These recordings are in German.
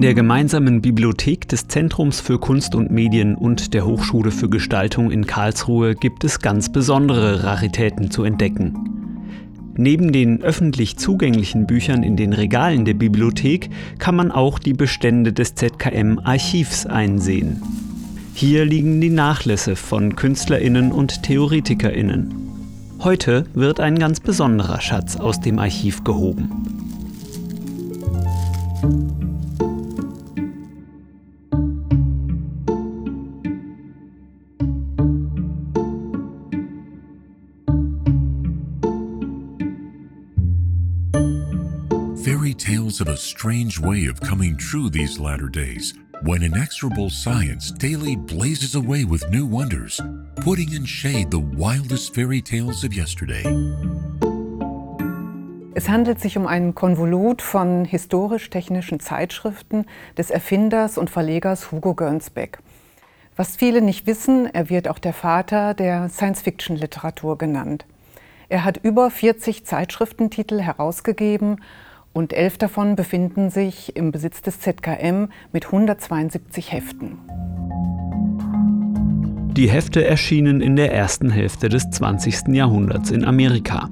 In der gemeinsamen Bibliothek des Zentrums für Kunst und Medien und der Hochschule für Gestaltung in Karlsruhe gibt es ganz besondere Raritäten zu entdecken. Neben den öffentlich zugänglichen Büchern in den Regalen der Bibliothek kann man auch die Bestände des ZKM Archivs einsehen. Hier liegen die Nachlässe von Künstlerinnen und Theoretikerinnen. Heute wird ein ganz besonderer Schatz aus dem Archiv gehoben. Fairy tales have a strange way of coming true these latter days, when inexorable science daily blazes away with new wonders, putting in shade the wildest fairy tales of yesterday. Es handelt sich um ein Konvolut von historisch-technischen Zeitschriften des Erfinders und Verlegers Hugo Gernsback. Was viele nicht wissen, er wird auch der Vater der Science-Fiction-Literatur genannt. Er hat über 40 Zeitschriftentitel herausgegeben und elf davon befinden sich im Besitz des ZKM mit 172 Heften. Die Hefte erschienen in der ersten Hälfte des 20. Jahrhunderts in Amerika.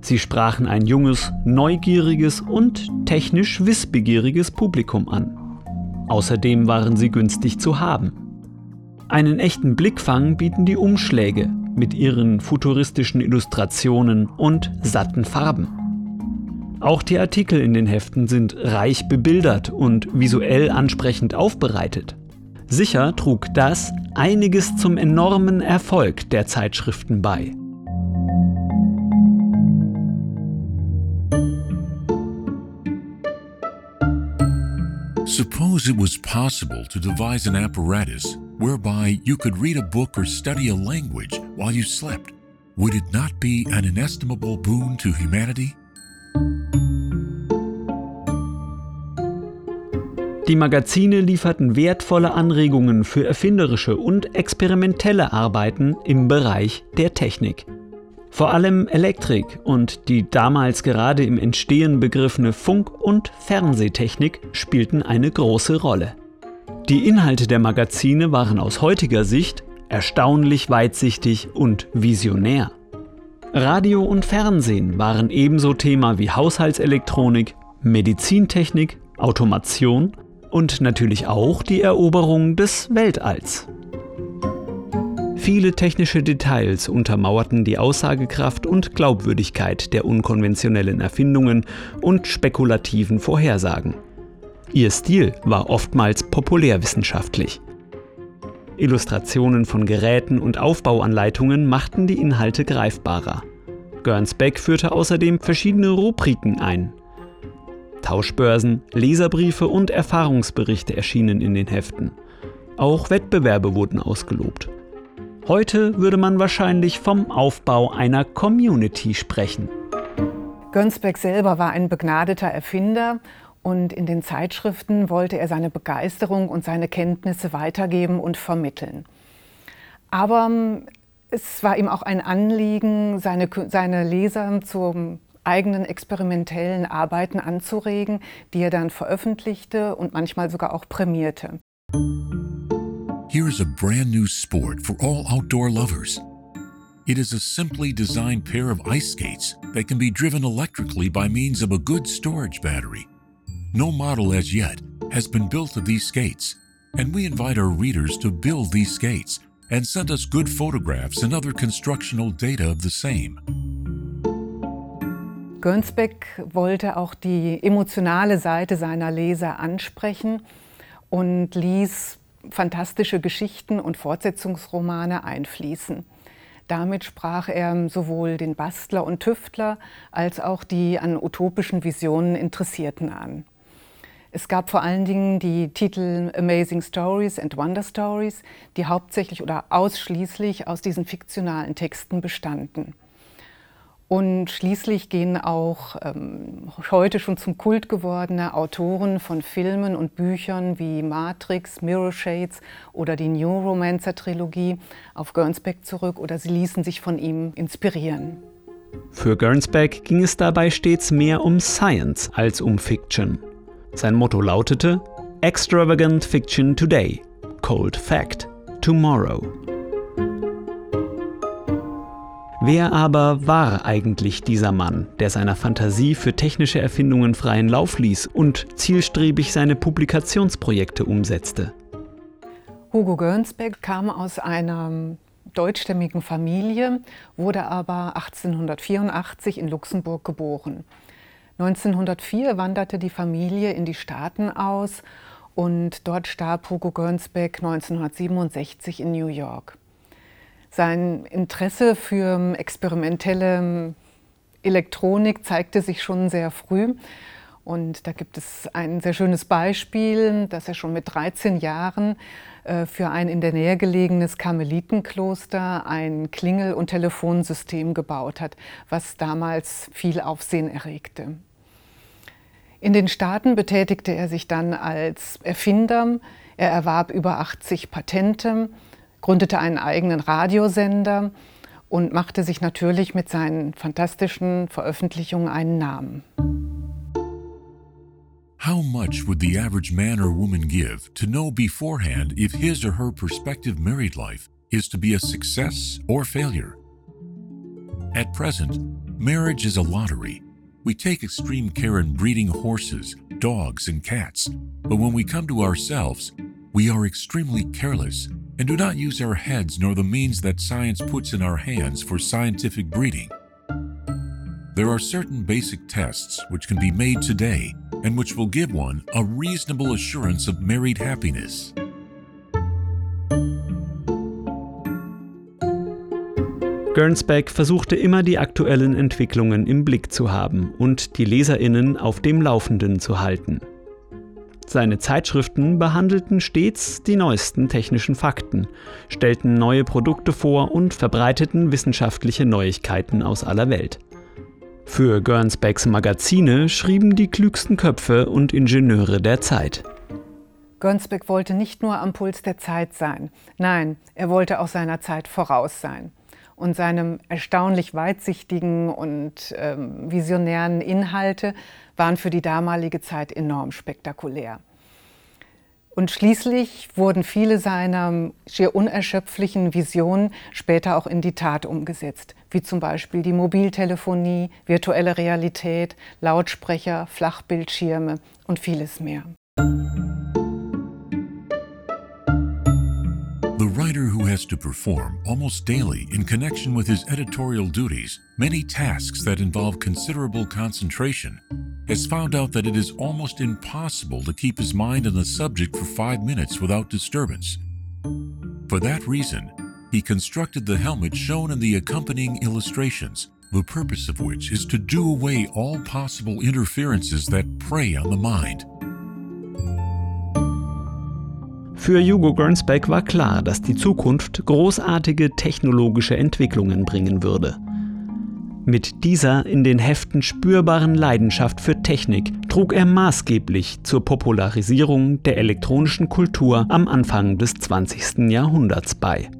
Sie sprachen ein junges, neugieriges und technisch wissbegieriges Publikum an. Außerdem waren sie günstig zu haben. Einen echten Blickfang bieten die Umschläge mit ihren futuristischen Illustrationen und satten Farben. Auch die Artikel in den Heften sind reich bebildert und visuell ansprechend aufbereitet. Sicher trug das einiges zum enormen Erfolg der Zeitschriften bei. Suppose it was possible to devise an apparatus whereby you could read a book or study a language while you slept. Would it not be an inestimable boon to humanity? Die Magazine lieferten wertvolle Anregungen für erfinderische und experimentelle Arbeiten im Bereich der Technik. Vor allem Elektrik und die damals gerade im Entstehen begriffene Funk- und Fernsehtechnik spielten eine große Rolle. Die Inhalte der Magazine waren aus heutiger Sicht erstaunlich weitsichtig und visionär. Radio und Fernsehen waren ebenso Thema wie Haushaltselektronik, Medizintechnik, Automation und natürlich auch die Eroberung des Weltalls. Viele technische Details untermauerten die Aussagekraft und Glaubwürdigkeit der unkonventionellen Erfindungen und spekulativen Vorhersagen. Ihr Stil war oftmals populärwissenschaftlich. Illustrationen von Geräten und Aufbauanleitungen machten die Inhalte greifbarer. Gernsback führte außerdem verschiedene Rubriken ein, Tauschbörsen, Leserbriefe und Erfahrungsberichte erschienen in den Heften. Auch Wettbewerbe wurden ausgelobt. Heute würde man wahrscheinlich vom Aufbau einer Community sprechen. Gönsbeck selber war ein begnadeter Erfinder und in den Zeitschriften wollte er seine Begeisterung und seine Kenntnisse weitergeben und vermitteln. Aber ähm, es war ihm auch ein Anliegen, seine, seine Leser zum eigenen experimentellen Arbeiten anzuregen, die er dann veröffentlichte und manchmal sogar auch prämierte. Here is a brand new sport for all outdoor lovers. It is a simply designed pair of ice skates that can be driven electrically by means of a good storage battery. No model as yet has been built of these skates, and we invite our readers to build these skates and send us good photographs and other constructional data of the same. Gernsback wollte auch die emotionale Seite seiner Leser ansprechen und ließ fantastische Geschichten und Fortsetzungsromane einfließen. Damit sprach er sowohl den Bastler und Tüftler als auch die an utopischen Visionen Interessierten an. Es gab vor allen Dingen die Titel Amazing Stories and Wonder Stories, die hauptsächlich oder ausschließlich aus diesen fiktionalen Texten bestanden. Und schließlich gehen auch ähm, heute schon zum Kult gewordene Autoren von Filmen und Büchern wie Matrix, Mirror Shades oder die New Romancer Trilogie auf Gernsback zurück oder sie ließen sich von ihm inspirieren. Für Gernsback ging es dabei stets mehr um Science als um Fiction. Sein Motto lautete Extravagant Fiction Today, Cold Fact Tomorrow. Wer aber war eigentlich dieser Mann, der seiner Fantasie für technische Erfindungen freien Lauf ließ und zielstrebig seine Publikationsprojekte umsetzte? Hugo Gernsback kam aus einer deutschstämmigen Familie, wurde aber 1884 in Luxemburg geboren. 1904 wanderte die Familie in die Staaten aus und dort starb Hugo Gernsback 1967 in New York. Sein Interesse für experimentelle Elektronik zeigte sich schon sehr früh. Und da gibt es ein sehr schönes Beispiel, dass er schon mit 13 Jahren äh, für ein in der Nähe gelegenes Karmelitenkloster ein Klingel- und Telefonsystem gebaut hat, was damals viel Aufsehen erregte. In den Staaten betätigte er sich dann als Erfinder. Er erwarb über 80 Patente gründete einen eigenen Radiosender und machte sich natürlich mit seinen fantastischen Veröffentlichungen einen Namen. How much would the average man or woman give to know beforehand if his or her prospective married life is to be a success or failure? At present, marriage is a lottery. We take extreme care in breeding horses, dogs, and cats, but when we come to ourselves, we are extremely careless and do not use our heads nor the means that science puts in our hands for scientific breeding. There are certain basic tests which can be made today and which will give one a reasonable assurance of married happiness. Gernsback versuchte immer die aktuellen Entwicklungen im Blick zu haben und die Leserinnen auf dem Laufenden zu halten. Seine Zeitschriften behandelten stets die neuesten technischen Fakten, stellten neue Produkte vor und verbreiteten wissenschaftliche Neuigkeiten aus aller Welt. Für Gernsbacks Magazine schrieben die klügsten Köpfe und Ingenieure der Zeit. Gernsback wollte nicht nur am Puls der Zeit sein, nein, er wollte auch seiner Zeit voraus sein. Und seine erstaunlich weitsichtigen und ähm, visionären Inhalte waren für die damalige Zeit enorm spektakulär. Und schließlich wurden viele seiner schier unerschöpflichen Visionen später auch in die Tat umgesetzt, wie zum Beispiel die Mobiltelefonie, virtuelle Realität, Lautsprecher, Flachbildschirme und vieles mehr. The writer who has to perform almost daily in connection with his editorial duties many tasks that involve considerable concentration has found out that it is almost impossible to keep his mind on the subject for five minutes without disturbance. For that reason, he constructed the helmet shown in the accompanying illustrations, the purpose of which is to do away all possible interferences that prey on the mind. Für Hugo Gernsback war klar, dass die Zukunft großartige technologische Entwicklungen bringen würde. Mit dieser in den Heften spürbaren Leidenschaft für Technik trug er maßgeblich zur Popularisierung der elektronischen Kultur am Anfang des 20. Jahrhunderts bei.